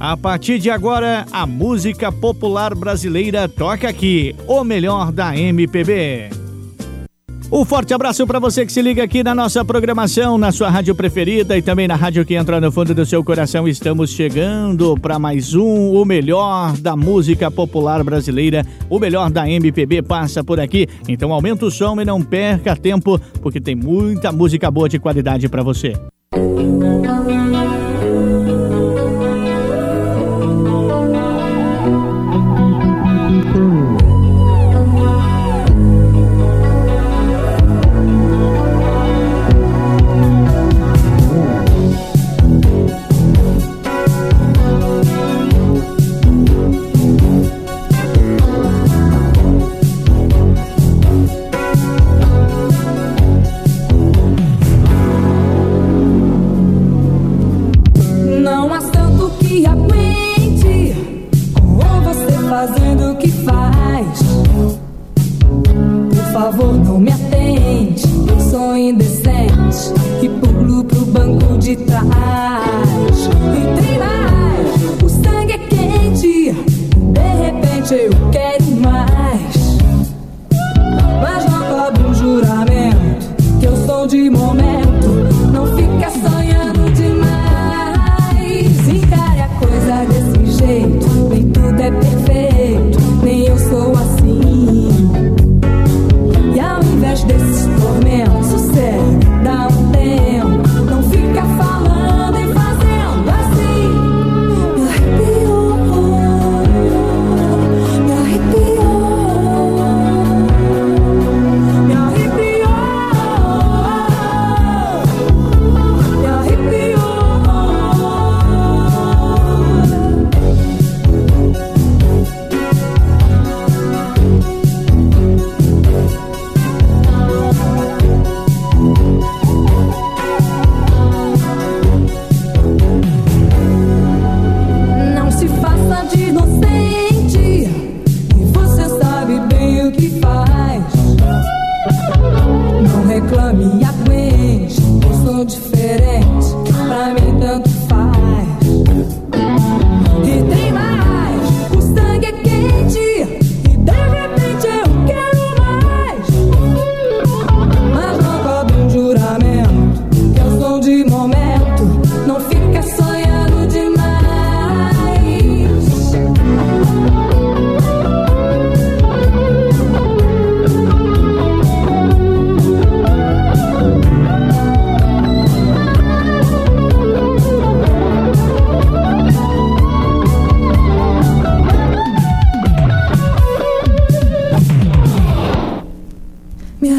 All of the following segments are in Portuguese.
A partir de agora, a música popular brasileira toca aqui, o melhor da MPB. Um forte abraço para você que se liga aqui na nossa programação, na sua rádio preferida e também na rádio que entra no fundo do seu coração. Estamos chegando para mais um, o melhor da música popular brasileira, o melhor da MPB passa por aqui. Então aumenta o som e não perca tempo, porque tem muita música boa de qualidade para você. Música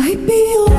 might be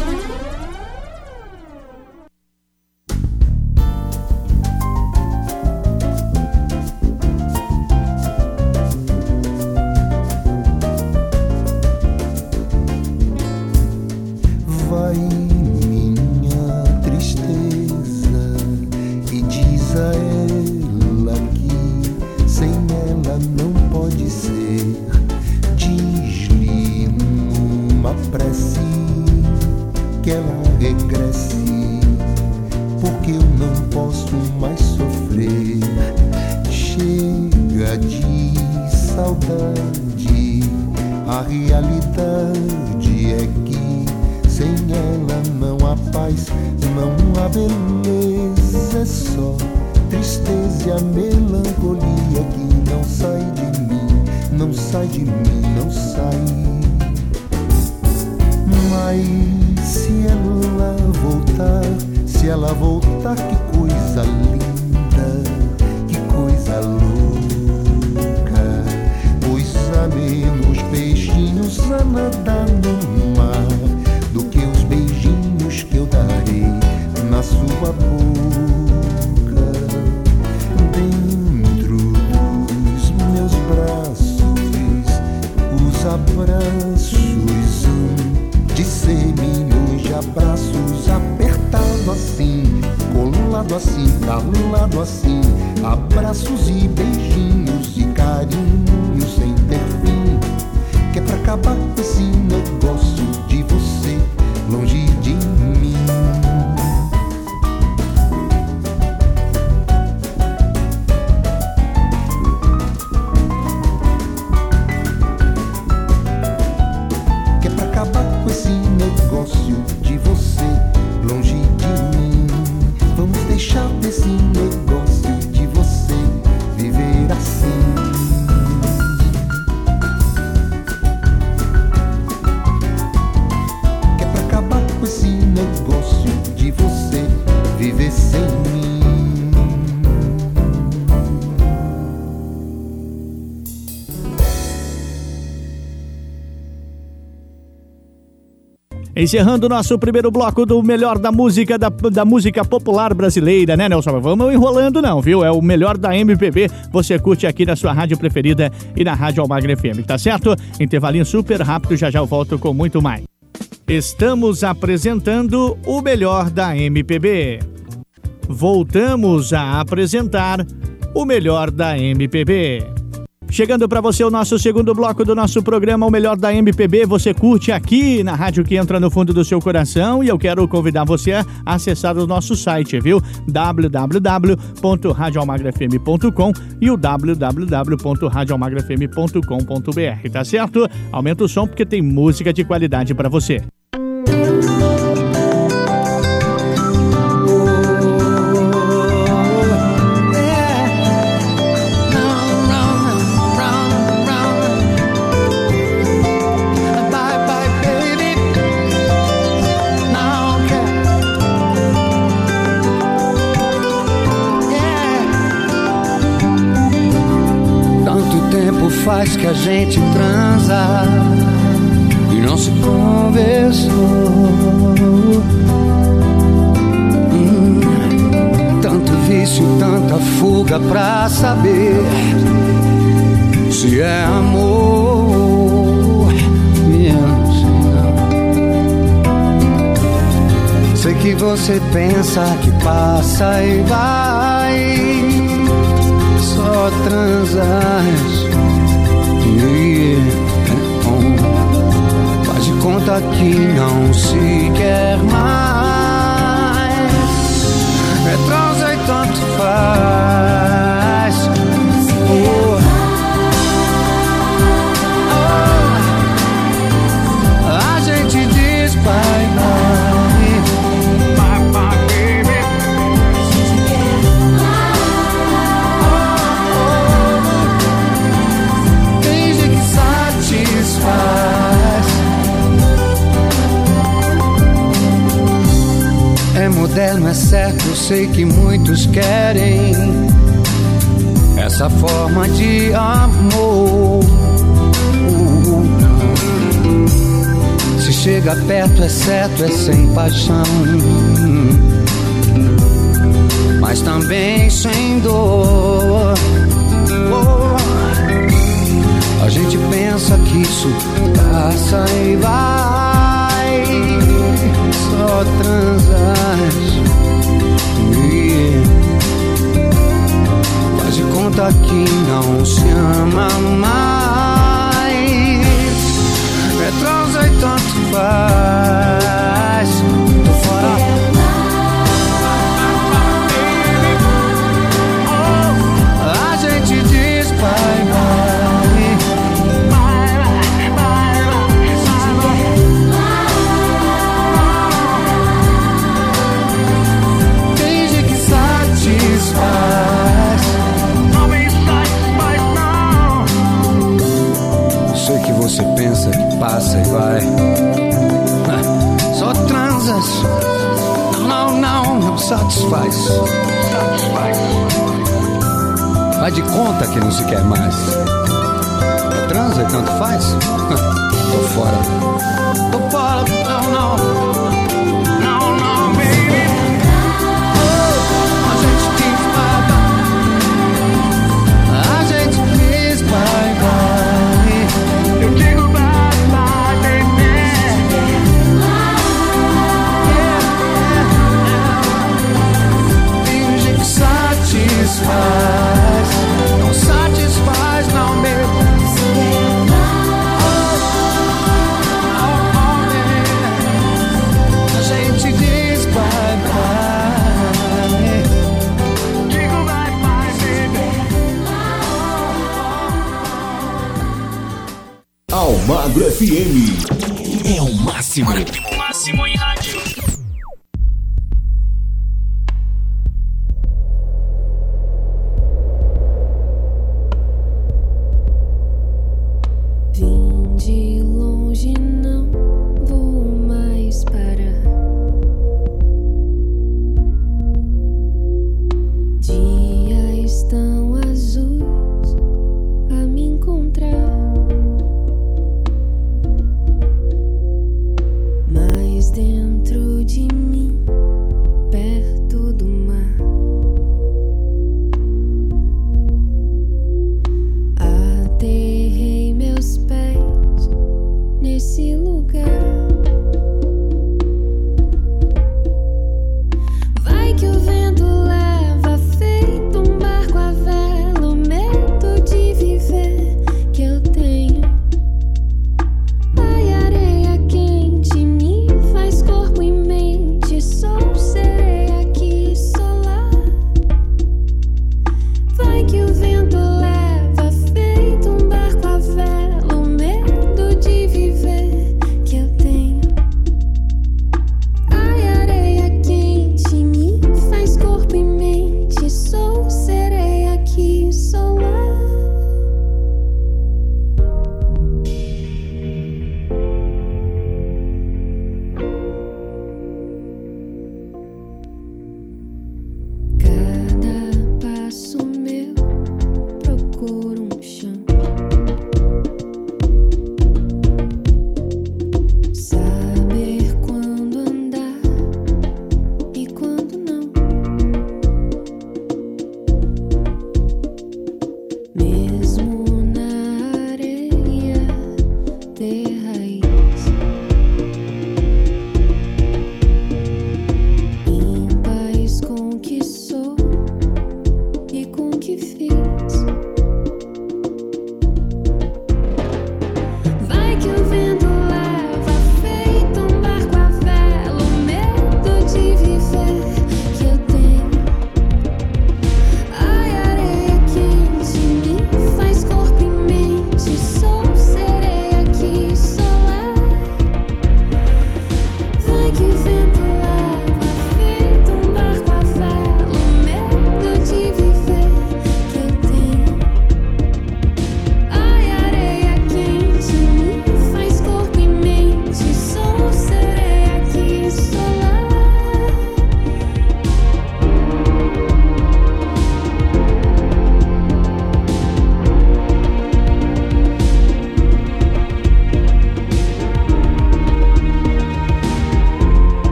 Encerrando o nosso primeiro bloco do melhor da música da, da música popular brasileira, né, Nelson? Vamos enrolando não, viu? É o melhor da MPB. Você curte aqui na sua rádio preferida e na Rádio Almagre FM, tá certo? Intervalinho super rápido, já já eu volto com muito mais. Estamos apresentando o melhor da MPB. Voltamos a apresentar o melhor da MPB. Chegando para você o nosso segundo bloco do nosso programa, o melhor da MPB. Você curte aqui na rádio que entra no fundo do seu coração e eu quero convidar você a acessar o nosso site, viu? www.radioalmagrafm.com e o www.radioalmagrafm.com.br, tá certo? Aumenta o som porque tem música de qualidade para você. Gente transa e não se conversou. Hum, tanto vício, tanta fuga pra saber se é amor. Menos Sei que você pensa que passa e vai, só transas conta que não se quer mais. É transa e tanto faz. Oh. Oh. A gente diz bye É moderno, é certo, eu sei que muitos querem essa forma de amor. Se chega perto, é certo, é sem paixão, mas também sem dor. A gente pensa que isso passa e vai, só transas. Faz de conta que não se ama mais. É transa e tanto faz. Passa e vai. Só transas. Não, não, não satisfaz. Satisfaz. Vai de conta que não se quer mais. É transa e tanto faz? Tô fora. Tô fora, não. Não, Não satisfaz, não, baby. A gente diz bye bye. Bye bye, baby. Almagro FM. É o. Máximo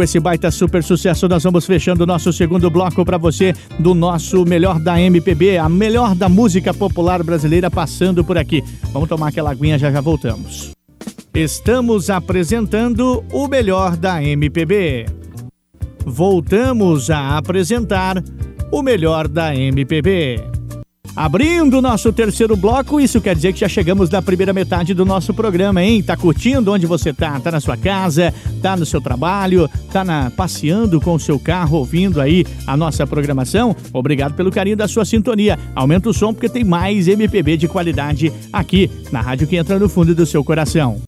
Com esse baita super sucesso, nós vamos fechando o nosso segundo bloco para você do nosso melhor da MPB, a melhor da música popular brasileira passando por aqui. Vamos tomar aquela aguinha, já já voltamos. Estamos apresentando o melhor da MPB. Voltamos a apresentar o melhor da MPB. Abrindo nosso terceiro bloco, isso quer dizer que já chegamos na primeira metade do nosso programa, hein? Tá curtindo onde você tá? Tá na sua casa, tá no seu trabalho, tá na, passeando com o seu carro, ouvindo aí a nossa programação? Obrigado pelo carinho da sua sintonia. Aumenta o som porque tem mais MPB de qualidade aqui na rádio que entra no fundo do seu coração.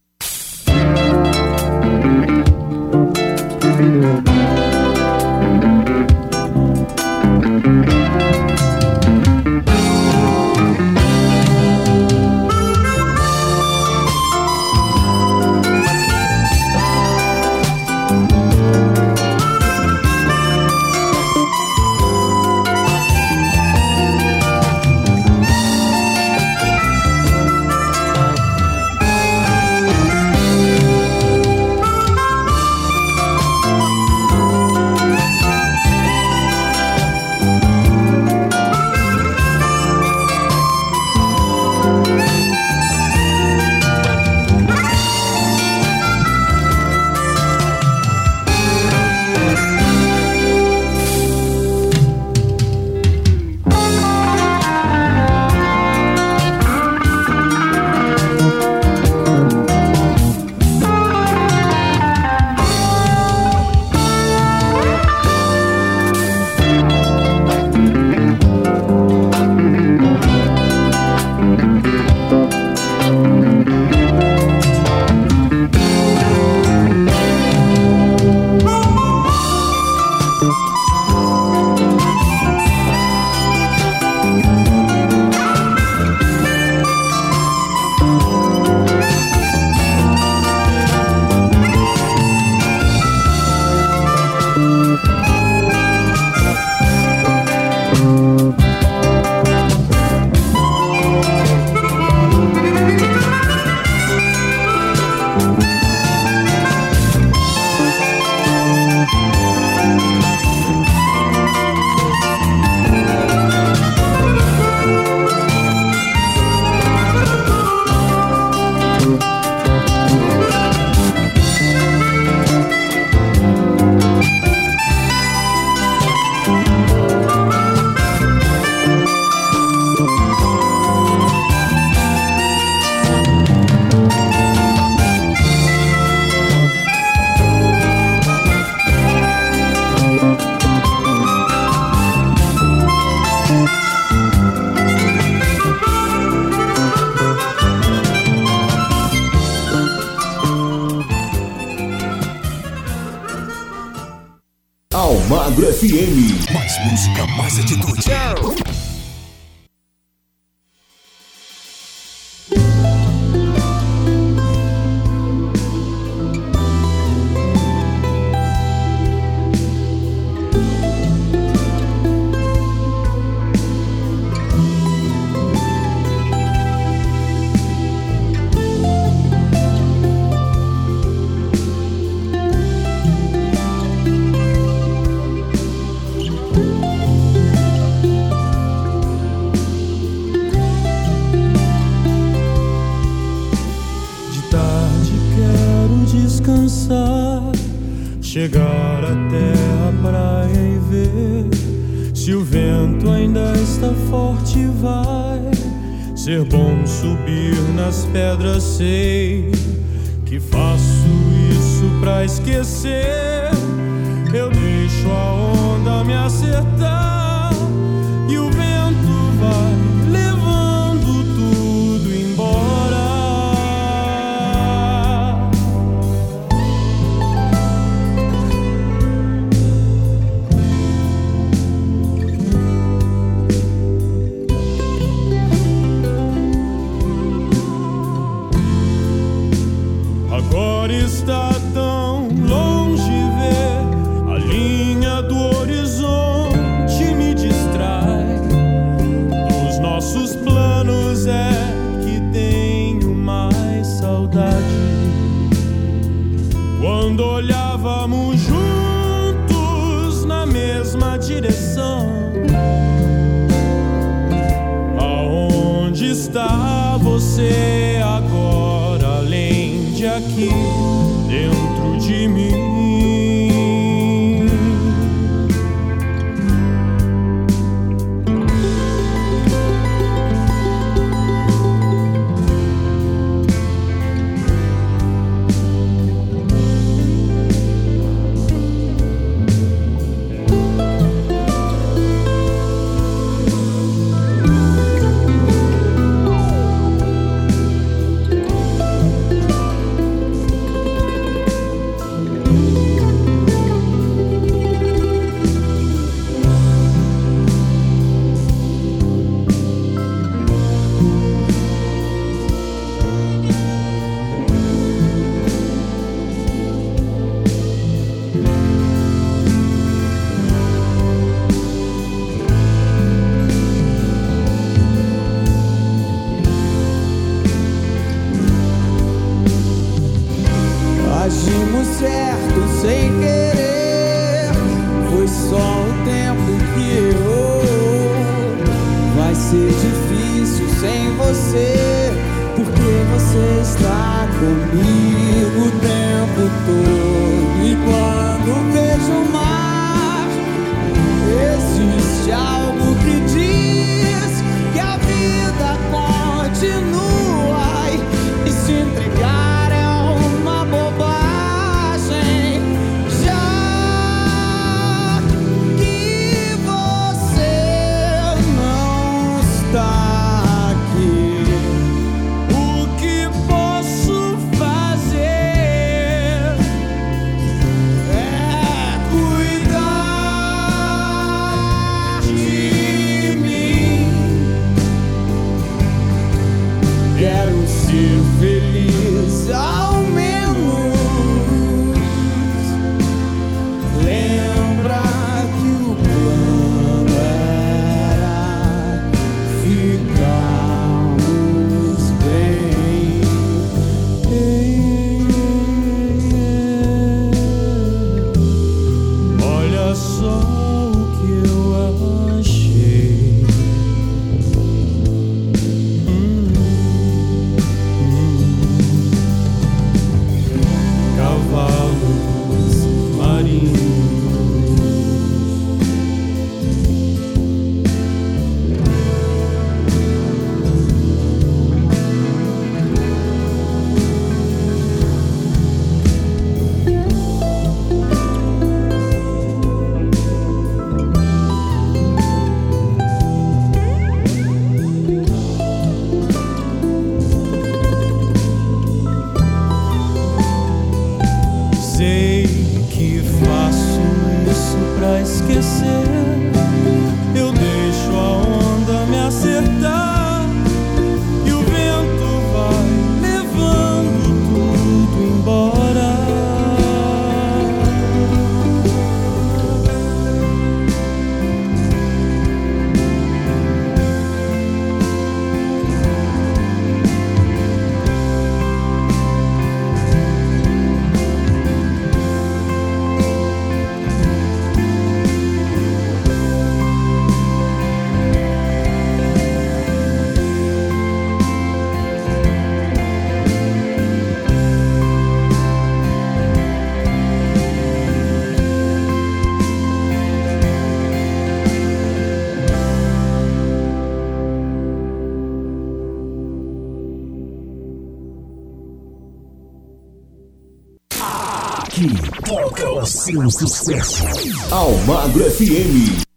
Seu sucesso. Almagro FM.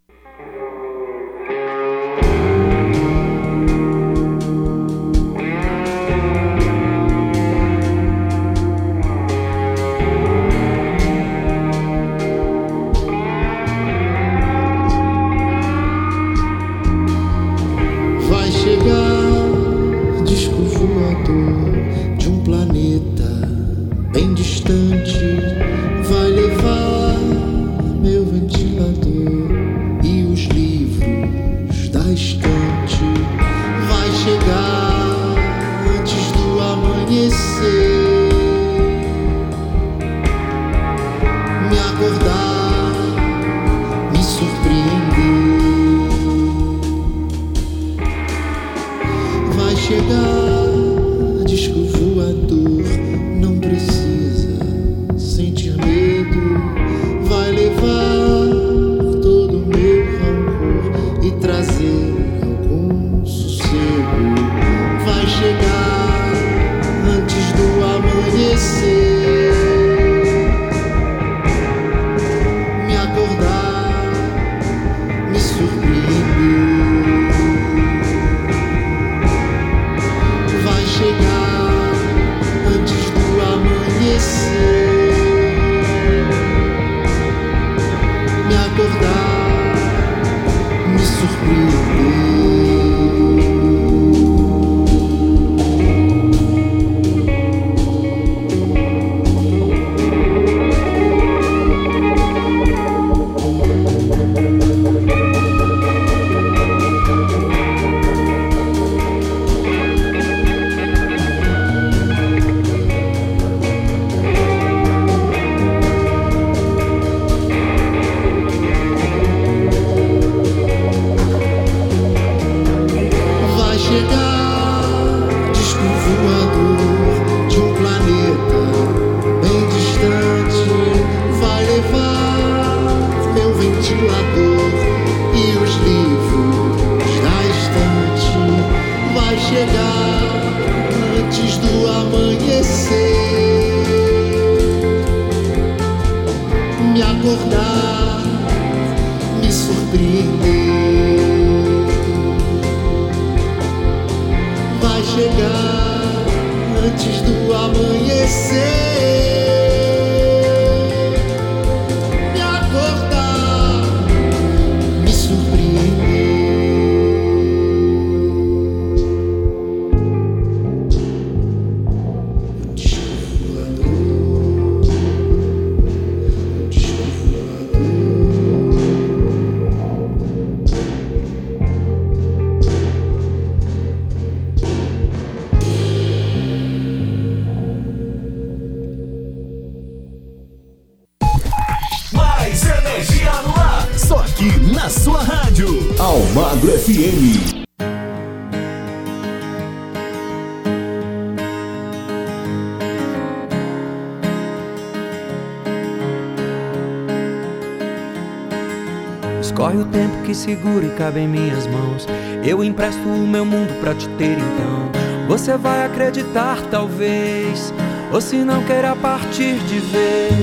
Segura e cabe em minhas mãos. Eu empresto o meu mundo pra te ter então. Você vai acreditar, talvez. Ou se não queira partir de vez.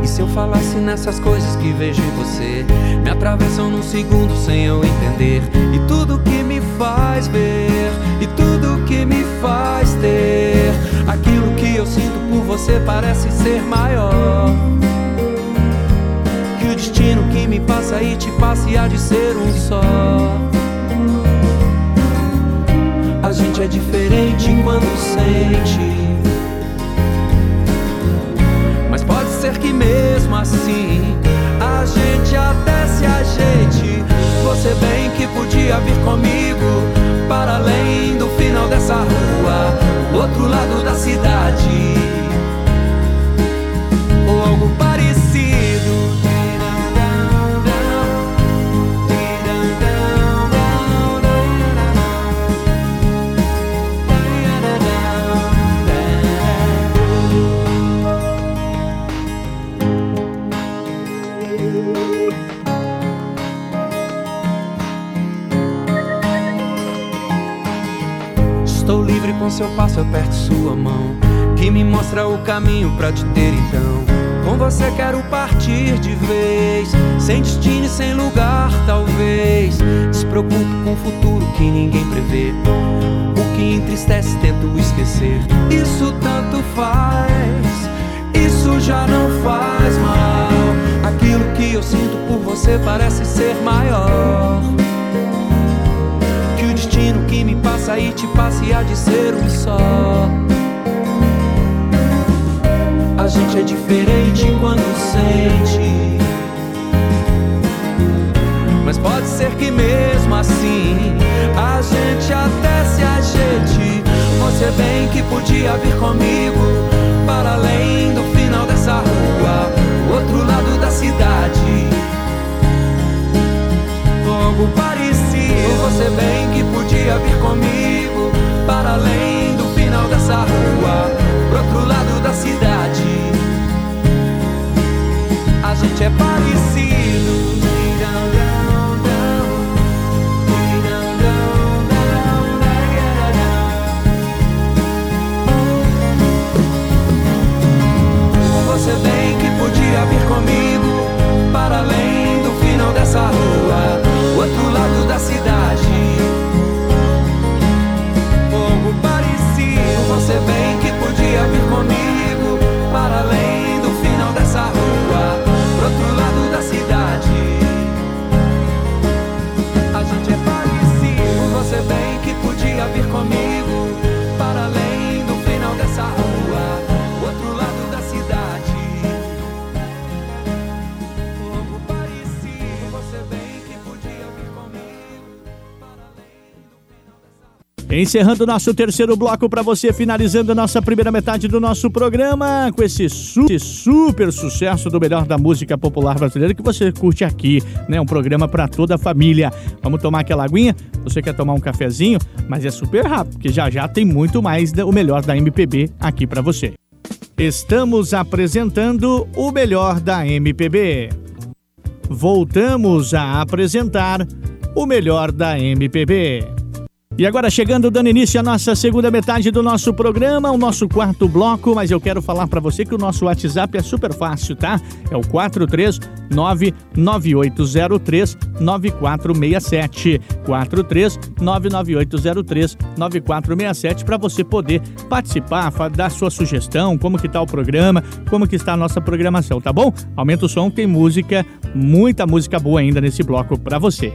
E se eu falasse nessas coisas que vejo em você? Me atravessam num segundo sem eu entender. E tudo que me ver, e tudo que me faz ter. Aquilo que eu sinto por você parece ser maior. Que o destino que me passa e te passa e há de ser um só. A gente é diferente quando sente. Mas pode ser que mesmo assim a gente até se ajeite. Que podia vir comigo para pra te ter então. Com você quero partir de vez, sem destino e sem lugar, talvez. Despreocupo com o futuro que ninguém prevê. O que entristece, tento esquecer. Isso tanto faz, isso já não faz mal. Aquilo que eu sinto por você parece ser maior. Que o destino que me passa e te passa e há de ser um só. Gente é diferente quando sente. Mas pode ser que mesmo assim a gente até se ajeite. Você bem que podia vir comigo para além do final dessa rua, o outro lado da cidade. Algo parecido. Você bem que podia vir comigo para além do final dessa rua, outro lado da cidade. A gente é parecido. Você bem que podia vir comigo para além que podia vir Encerrando nosso terceiro bloco para você, finalizando nossa primeira metade do nosso programa com esse, su esse super sucesso do melhor da música popular brasileira que você curte aqui, né? Um programa para toda a família. Vamos tomar aquela aguinha? Você quer tomar um cafezinho? Mas é super rápido, porque já já tem muito mais o melhor da MPB aqui para você. Estamos apresentando o melhor da MPB. Voltamos a apresentar o melhor da MPB. E agora chegando, dando início à nossa segunda metade do nosso programa, o nosso quarto bloco, mas eu quero falar para você que o nosso WhatsApp é super fácil, tá? É o 43998039467. 43998039467 para você poder participar, dar sua sugestão, como que tá o programa, como que está a nossa programação, tá bom? Aumenta o som, tem música, muita música boa ainda nesse bloco para você.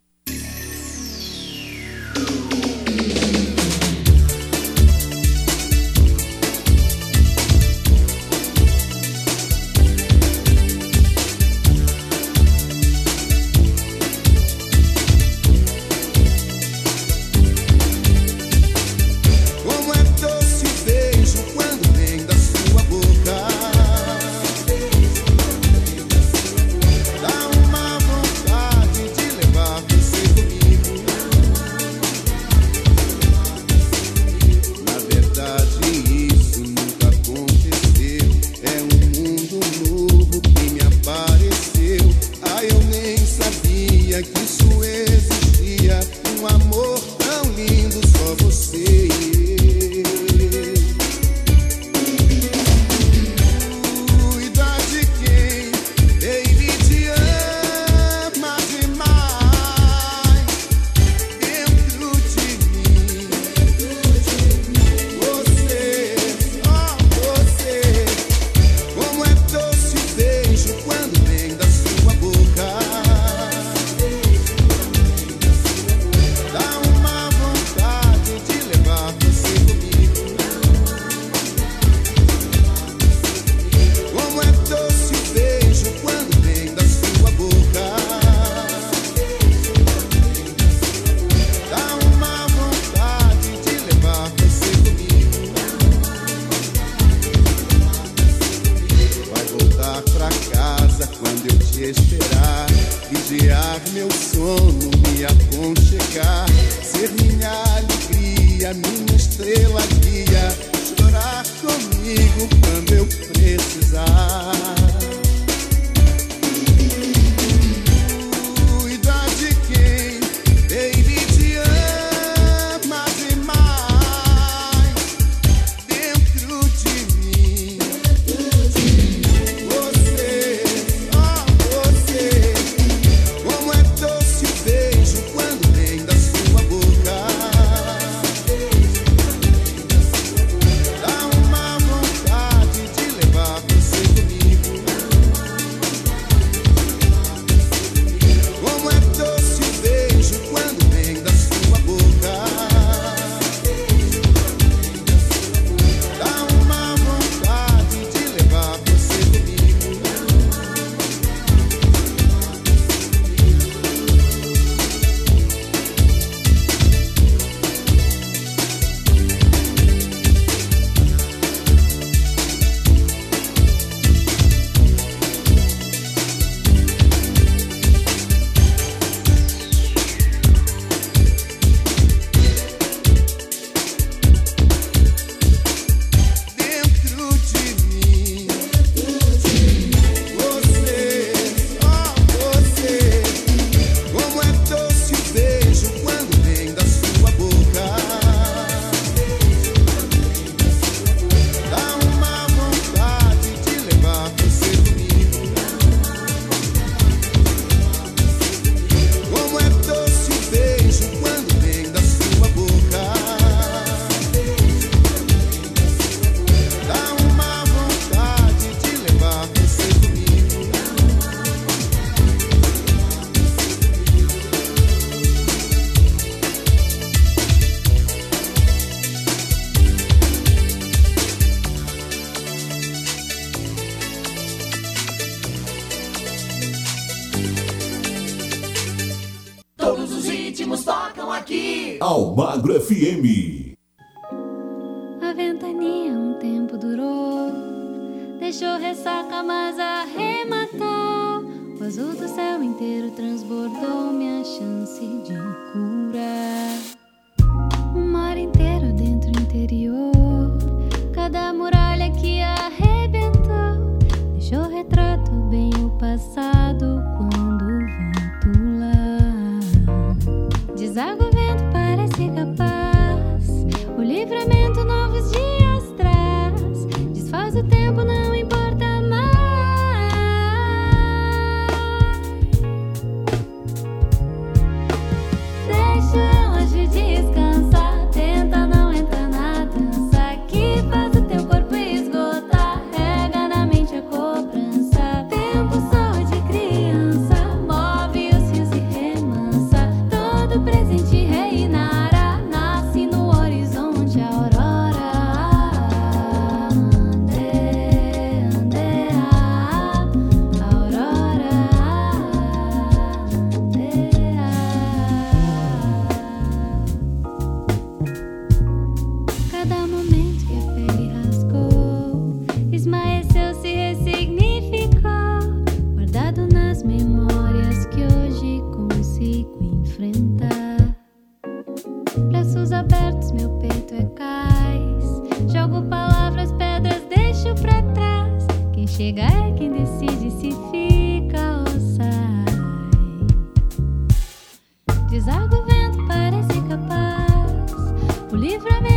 livra-me é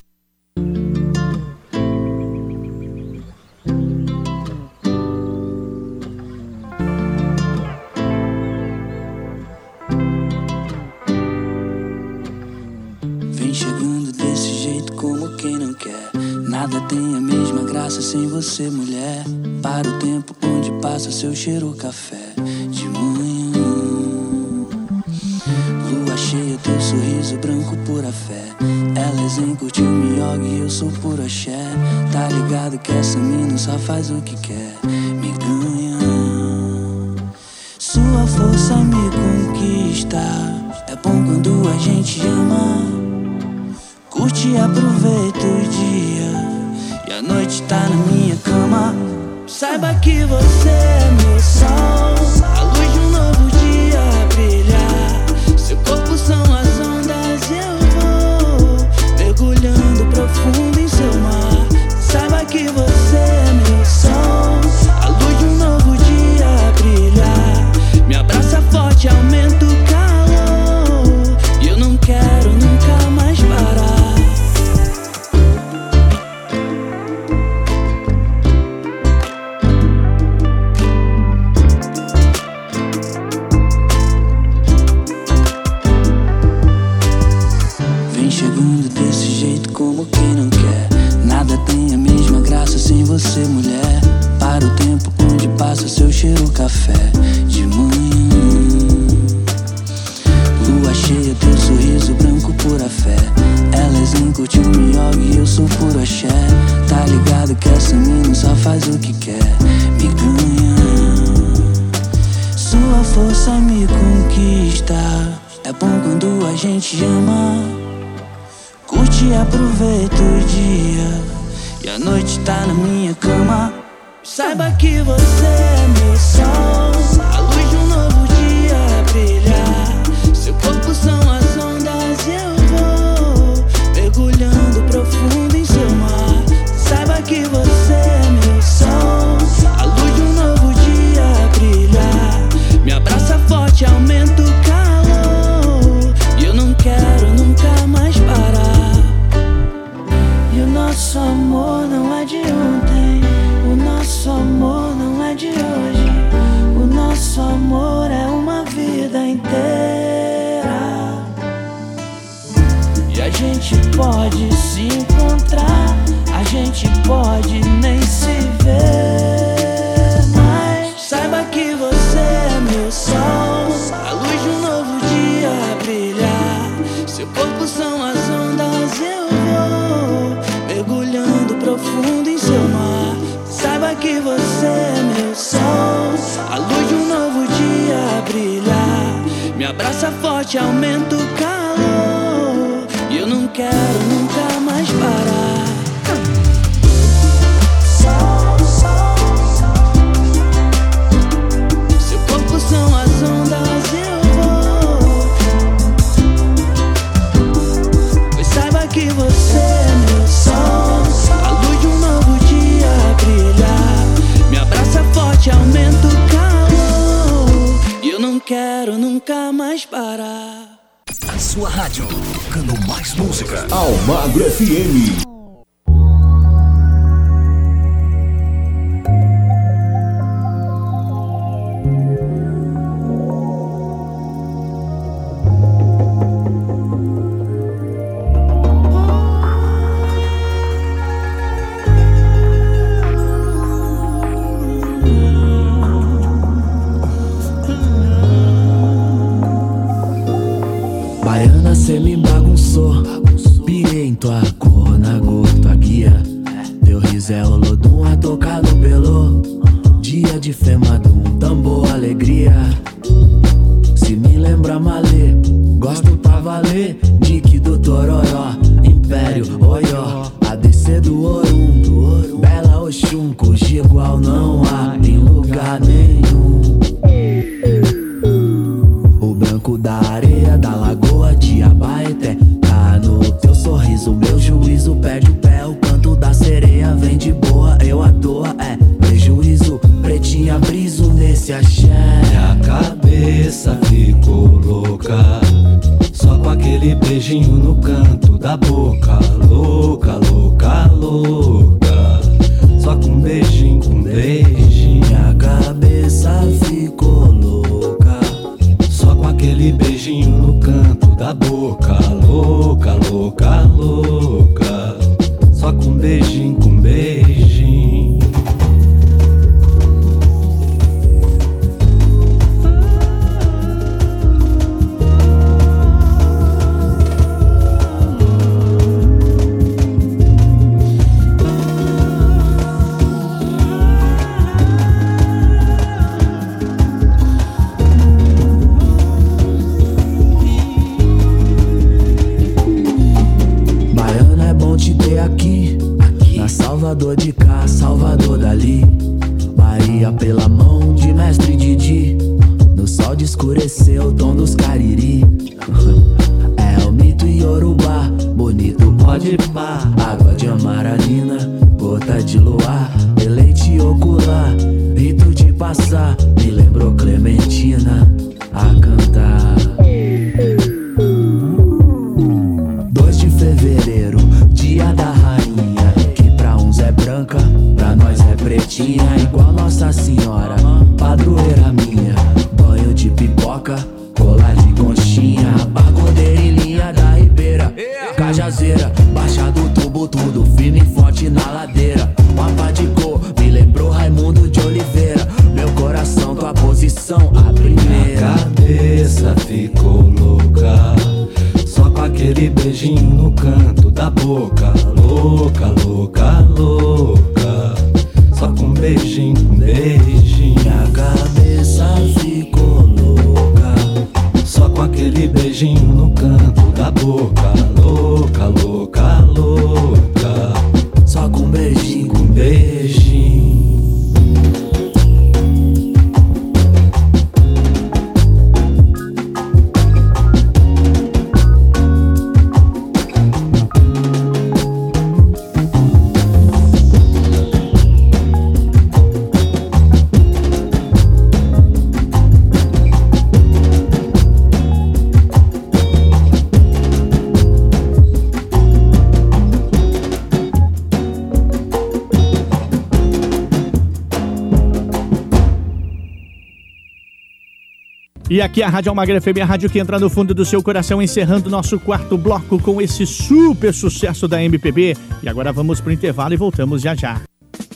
E aqui a Rádio Almagra FM, a rádio que entra no fundo do seu coração, encerrando nosso quarto bloco com esse super sucesso da MPB. E agora vamos pro intervalo e voltamos já já.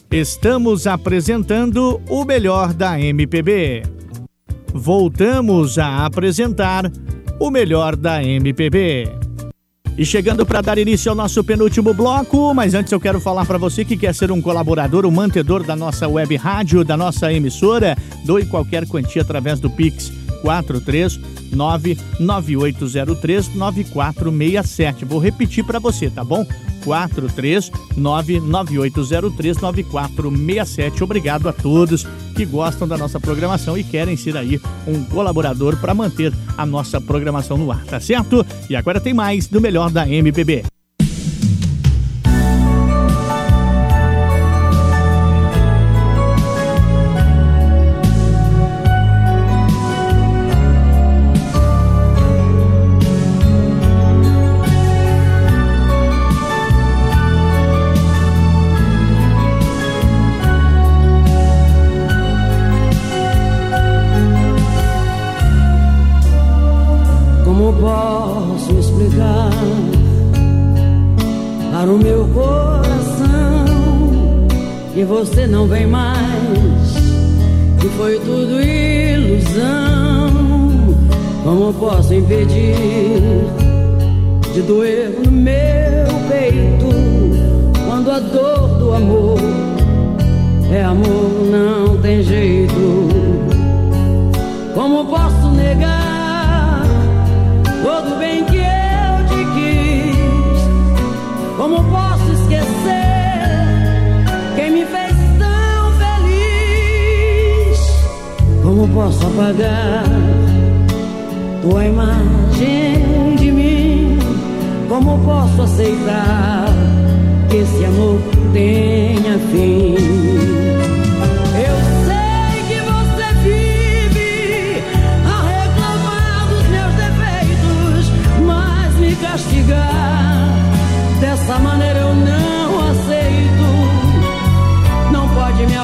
Estamos apresentando o melhor da MPB. Voltamos a apresentar o melhor da MPB. E chegando para dar início ao nosso penúltimo bloco, mas antes eu quero falar para você que quer ser um colaborador, um mantedor da nossa web rádio, da nossa emissora, doe qualquer quantia através do Pix 43998039467. Vou repetir para você, tá bom? 43998039467. Obrigado a todos que gostam da nossa programação e querem ser aí um colaborador para manter a nossa programação no ar, tá certo? E agora tem mais do melhor da MPB. Posso impedir de doer no meu peito quando a dor do amor é amor, não tem jeito? Como posso negar? todo bem que eu te quis. Como posso esquecer quem me fez tão feliz? Como posso apagar tua imagem de mim? Como posso aceitar que esse amor tenha fim? Dessa maneira eu não aceito. Não pode me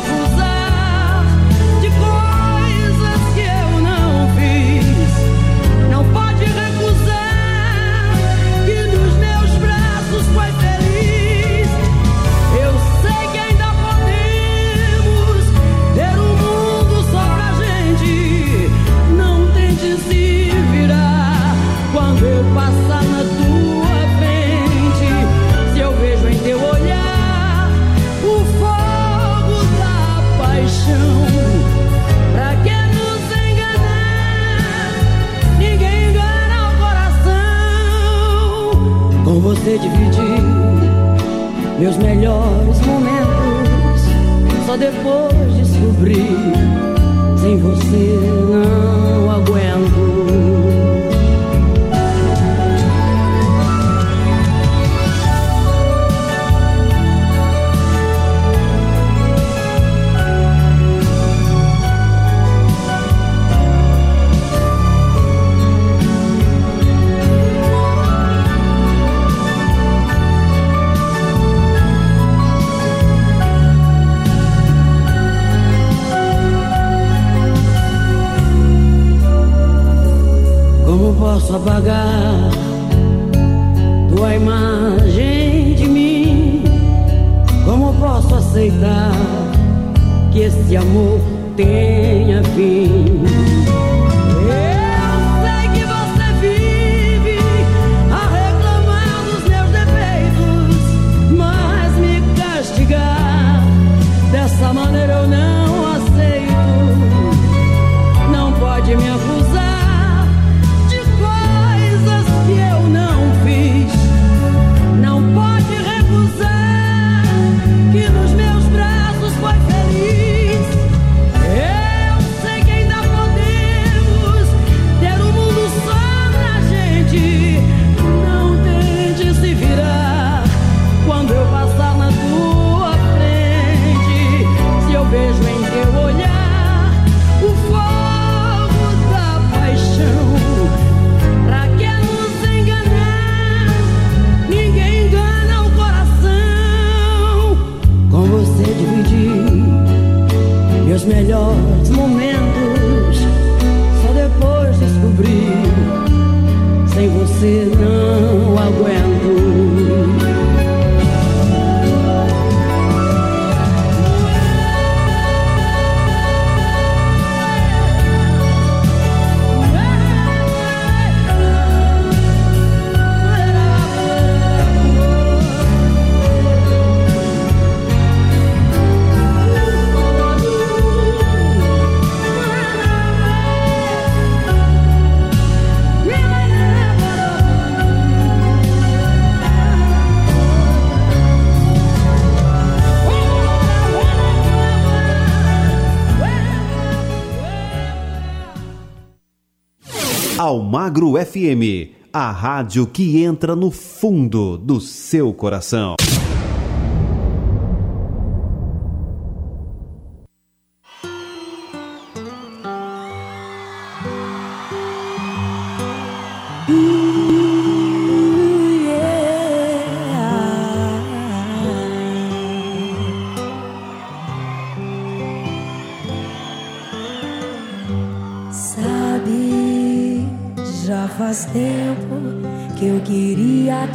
Almagro FM, a rádio que entra no fundo do seu coração.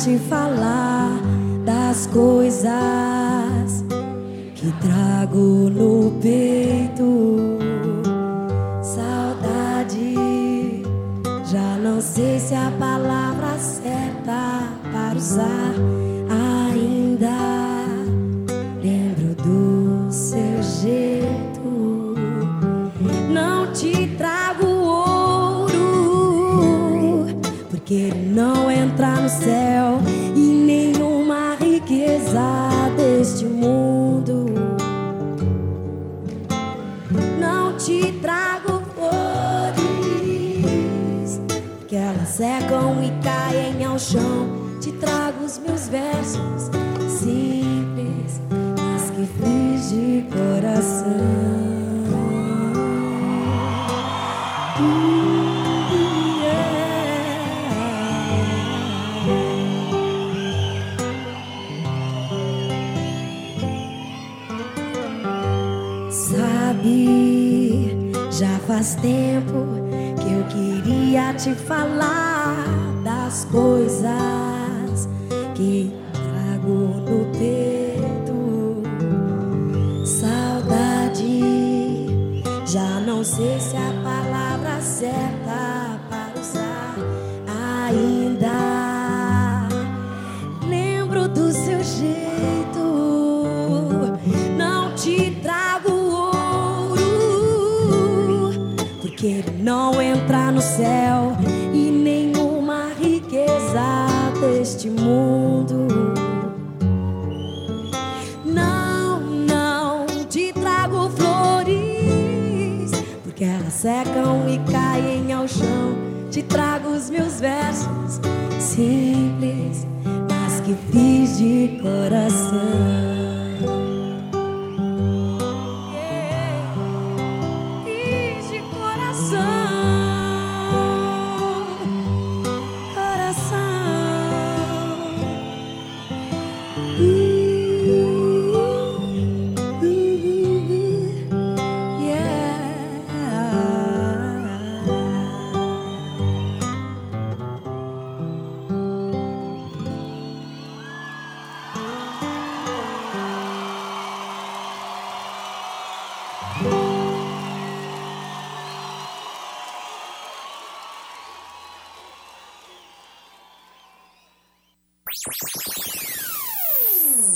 te falar.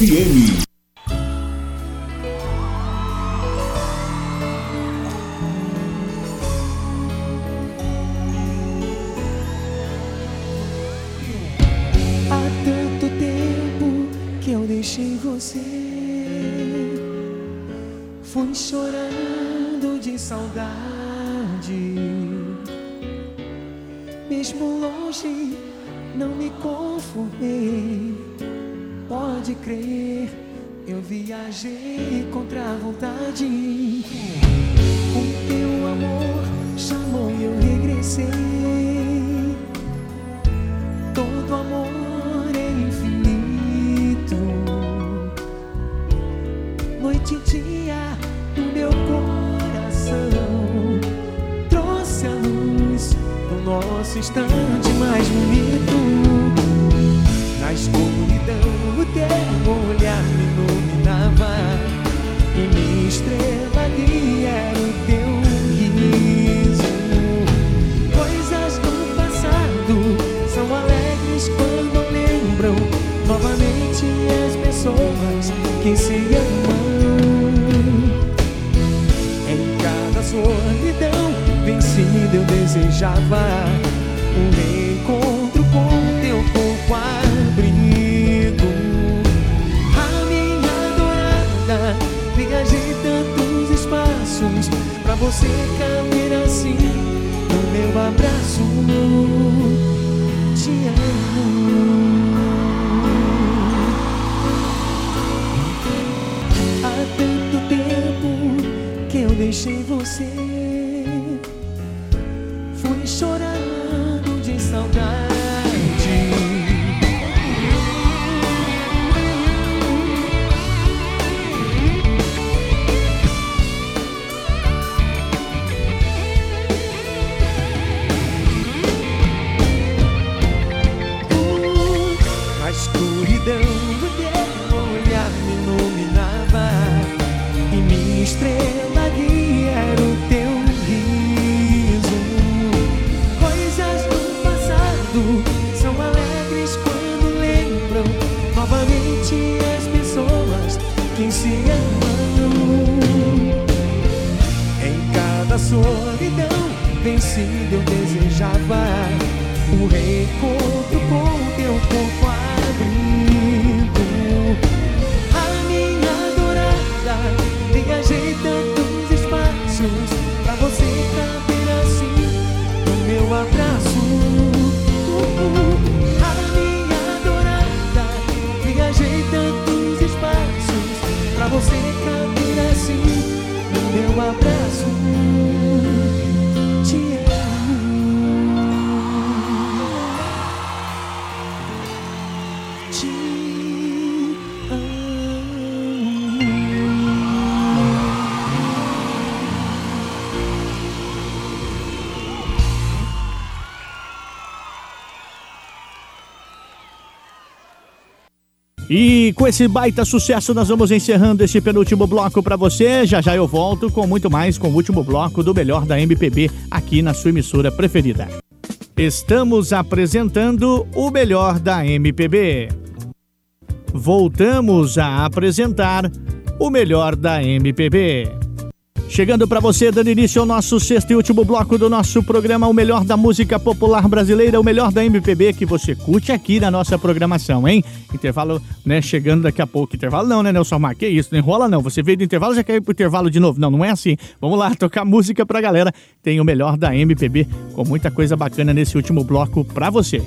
FM. Abraço. Te amo. Há tanto tempo que eu deixei você. E com esse baita sucesso, nós vamos encerrando esse penúltimo bloco pra você. Já já eu volto com muito mais com o último bloco do melhor da MPB aqui na sua emissora preferida. Estamos apresentando o melhor da MPB. Voltamos a apresentar o melhor da MPB. Chegando para você, dando início ao nosso sexto e último bloco do nosso programa, o melhor da música popular brasileira, o melhor da MPB que você curte aqui na nossa programação, hein? Intervalo, né? Chegando daqui a pouco. Intervalo não, né, Nelson Mar? Que isso, não enrola não. Você veio do intervalo já ir pro intervalo de novo. Não, não é assim. Vamos lá, tocar música pra galera. Tem o melhor da MPB com muita coisa bacana nesse último bloco pra você.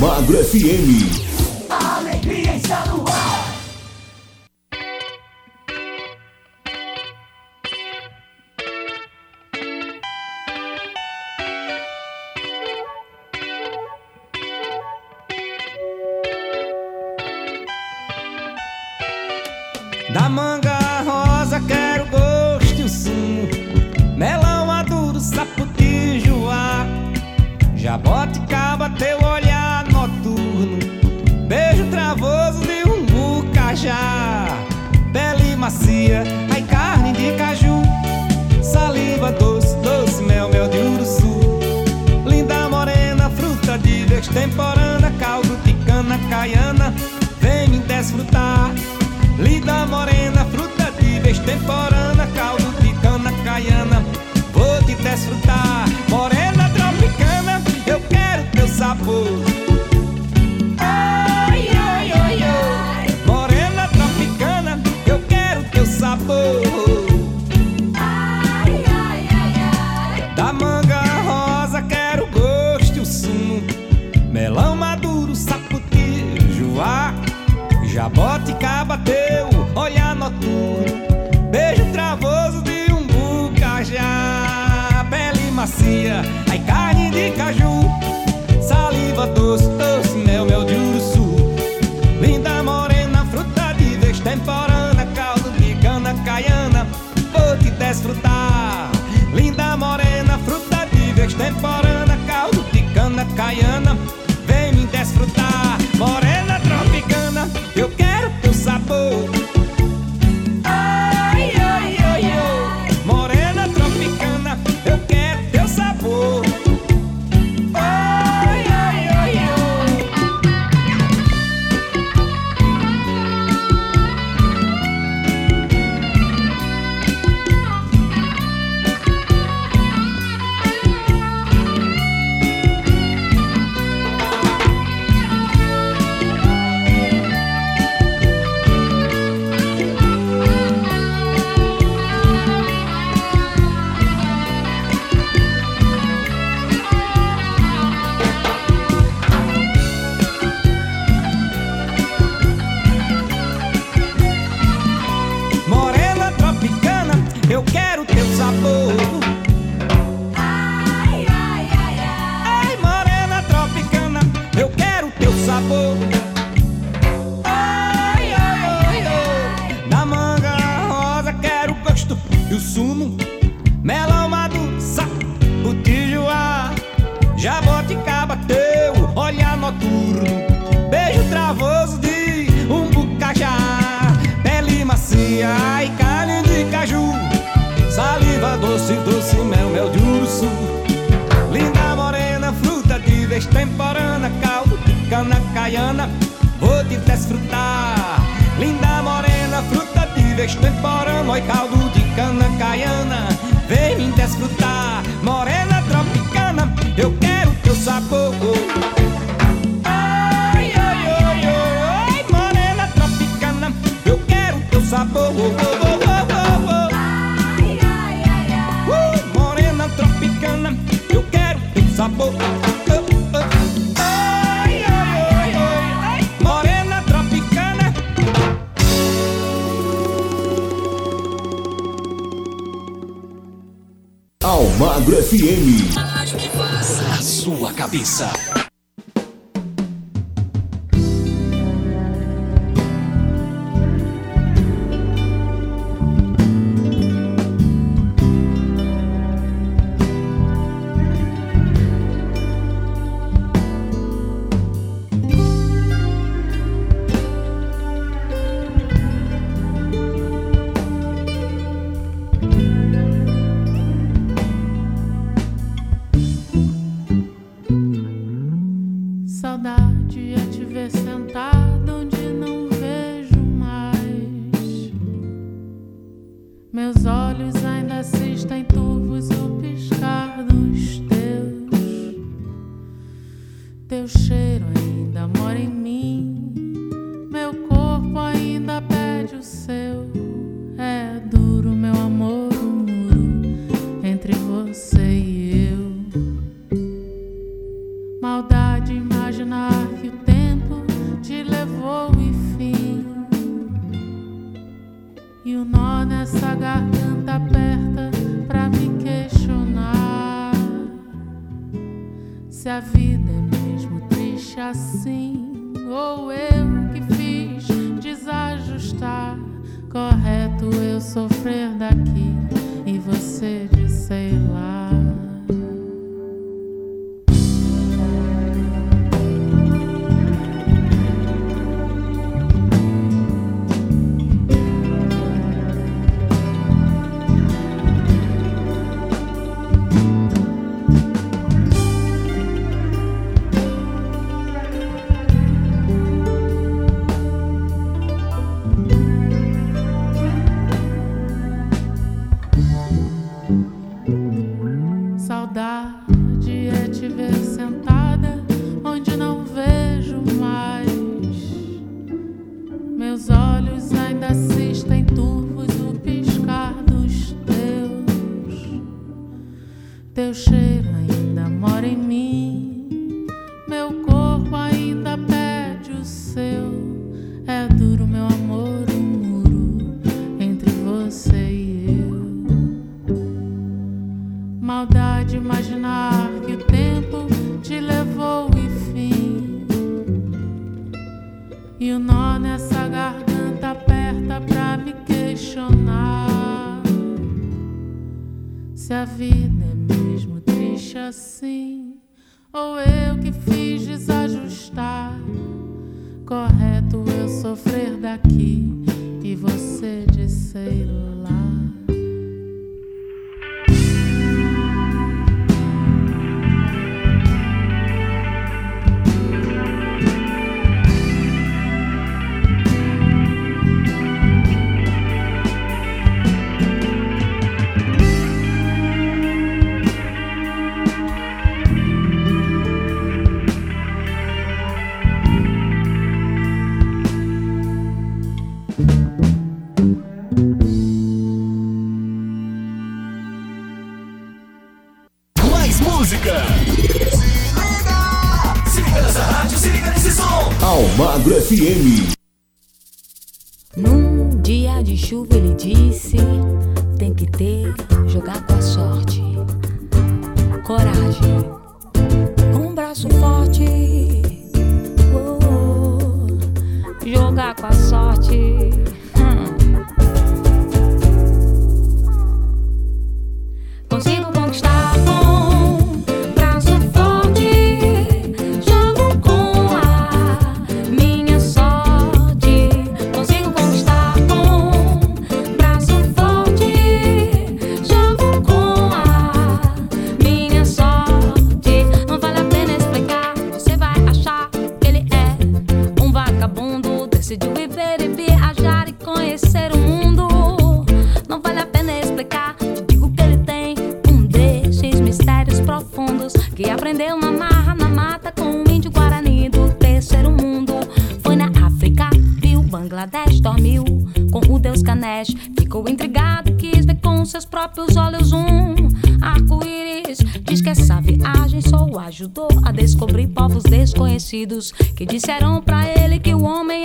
Almagro FM.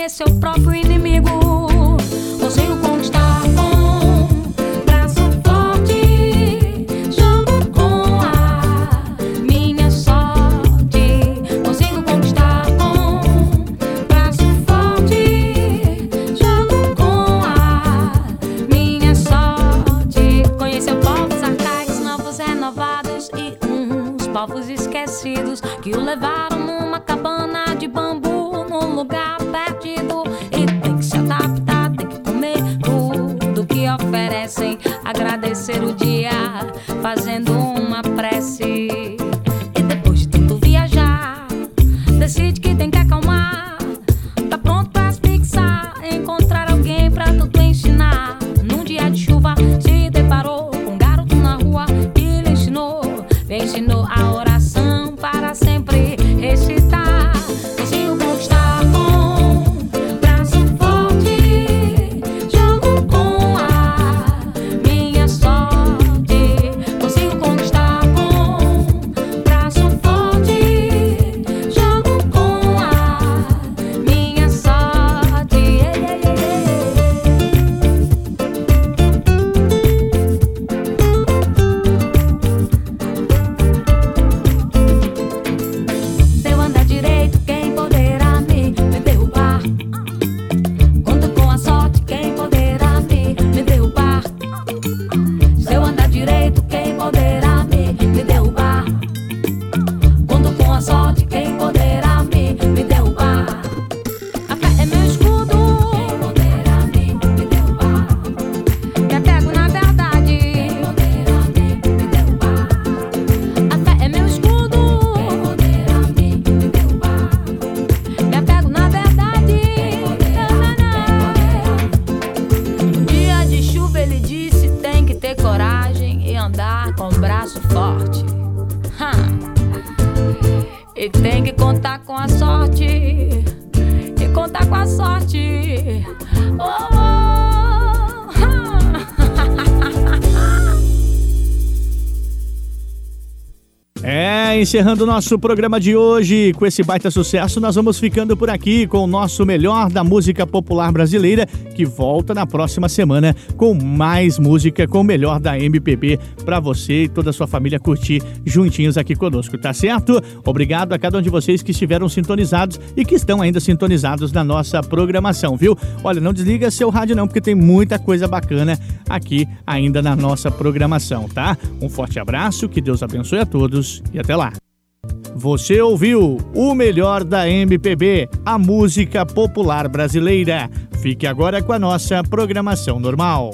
É seu próprio inimigo. encerrando o nosso programa de hoje. Com esse baita sucesso, nós vamos ficando por aqui com o nosso melhor da música popular brasileira que volta na próxima semana com mais música, com o melhor da MPB para você e toda a sua família curtir juntinhos aqui conosco, tá certo? Obrigado a cada um de vocês que estiveram sintonizados e que estão ainda sintonizados na nossa programação, viu? Olha, não desliga seu rádio não, porque tem muita coisa bacana aqui ainda na nossa programação, tá? Um forte abraço, que Deus abençoe a todos e até lá. Você ouviu o melhor da MPB, a música popular brasileira. Fique agora com a nossa programação normal.